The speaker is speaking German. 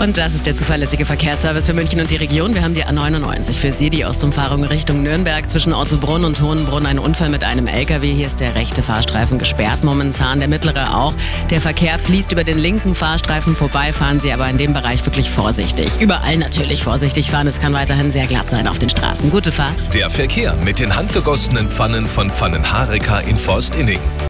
Und das ist der zuverlässige Verkehrsservice für München und die Region. Wir haben die A99 für Sie, die Ostumfahrung Richtung Nürnberg zwischen Ortsbrunn und Hohenbrunn. Ein Unfall mit einem LKW. Hier ist der rechte Fahrstreifen gesperrt momentan, der mittlere auch. Der Verkehr fließt über den linken Fahrstreifen vorbei. Fahren Sie aber in dem Bereich wirklich vorsichtig. Überall natürlich vorsichtig fahren. Es kann weiterhin sehr glatt sein auf den Straßen. Gute Fahrt. Der Verkehr mit den handgegossenen Pfannen von Pfannenhareka in Forstinning.